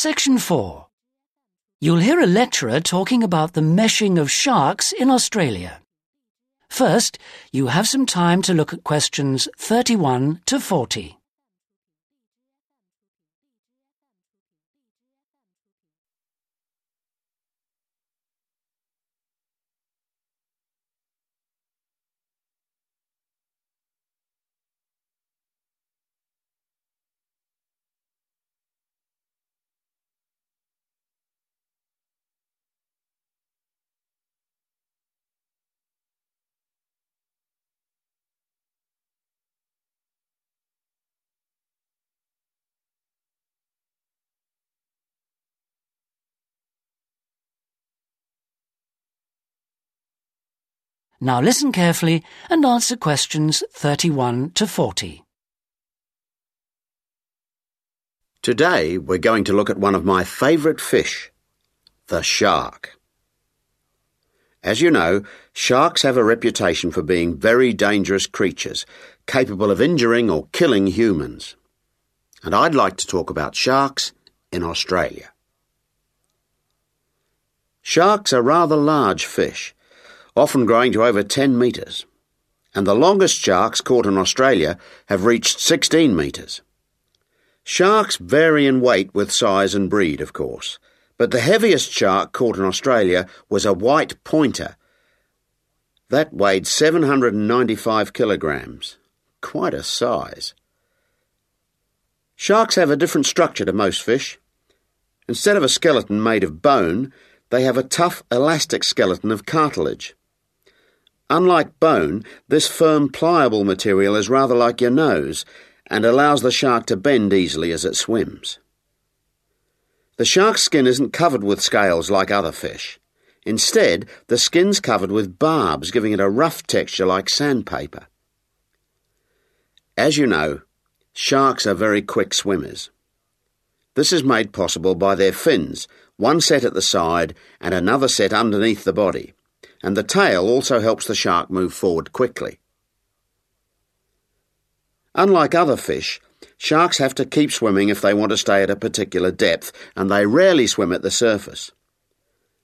Section 4. You'll hear a lecturer talking about the meshing of sharks in Australia. First, you have some time to look at questions 31 to 40. Now listen carefully and answer questions 31 to 40. Today we're going to look at one of my favourite fish, the shark. As you know, sharks have a reputation for being very dangerous creatures, capable of injuring or killing humans. And I'd like to talk about sharks in Australia. Sharks are rather large fish often growing to over 10 metres, and the longest sharks caught in Australia have reached 16 metres. Sharks vary in weight with size and breed, of course, but the heaviest shark caught in Australia was a white pointer. That weighed 795 kilograms. Quite a size. Sharks have a different structure to most fish. Instead of a skeleton made of bone, they have a tough, elastic skeleton of cartilage. Unlike bone, this firm, pliable material is rather like your nose and allows the shark to bend easily as it swims. The shark's skin isn't covered with scales like other fish. Instead, the skin's covered with barbs, giving it a rough texture like sandpaper. As you know, sharks are very quick swimmers. This is made possible by their fins, one set at the side and another set underneath the body and the tail also helps the shark move forward quickly. Unlike other fish, sharks have to keep swimming if they want to stay at a particular depth, and they rarely swim at the surface.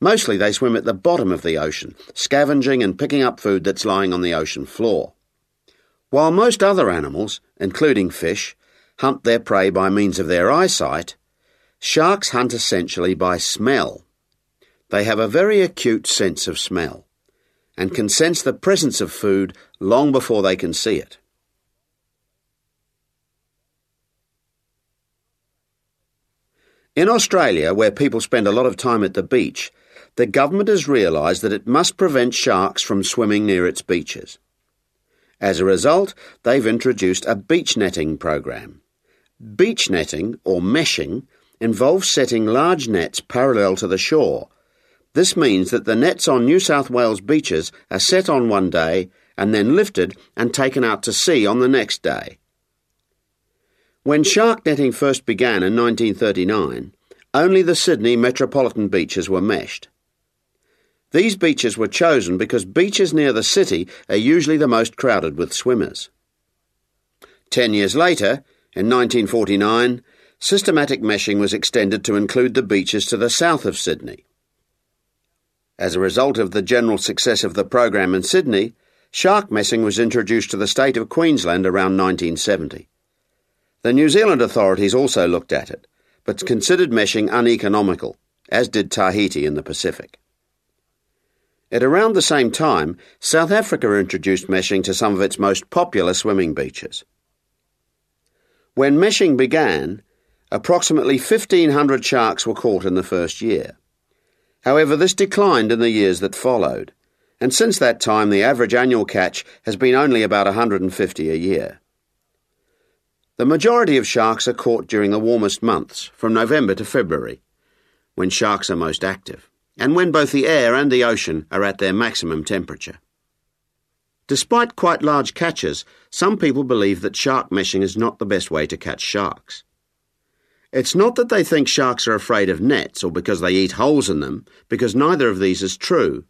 Mostly they swim at the bottom of the ocean, scavenging and picking up food that's lying on the ocean floor. While most other animals, including fish, hunt their prey by means of their eyesight, sharks hunt essentially by smell. They have a very acute sense of smell and can sense the presence of food long before they can see it. In Australia, where people spend a lot of time at the beach, the government has realised that it must prevent sharks from swimming near its beaches. As a result, they've introduced a beach netting program. Beach netting, or meshing, involves setting large nets parallel to the shore this means that the nets on New South Wales beaches are set on one day and then lifted and taken out to sea on the next day. When shark netting first began in 1939, only the Sydney metropolitan beaches were meshed. These beaches were chosen because beaches near the city are usually the most crowded with swimmers. Ten years later, in 1949, systematic meshing was extended to include the beaches to the south of Sydney. As a result of the general success of the program in Sydney, shark meshing was introduced to the state of Queensland around 1970. The New Zealand authorities also looked at it, but considered meshing uneconomical, as did Tahiti in the Pacific. At around the same time, South Africa introduced meshing to some of its most popular swimming beaches. When meshing began, approximately 1,500 sharks were caught in the first year. However, this declined in the years that followed, and since that time the average annual catch has been only about 150 a year. The majority of sharks are caught during the warmest months, from November to February, when sharks are most active, and when both the air and the ocean are at their maximum temperature. Despite quite large catches, some people believe that shark meshing is not the best way to catch sharks. It's not that they think sharks are afraid of nets or because they eat holes in them, because neither of these is true.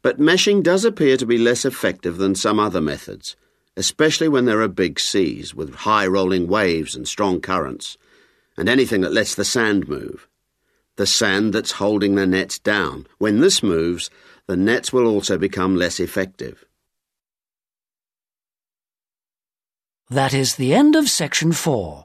But meshing does appear to be less effective than some other methods, especially when there are big seas with high rolling waves and strong currents, and anything that lets the sand move. The sand that's holding the nets down. When this moves, the nets will also become less effective. That is the end of section four.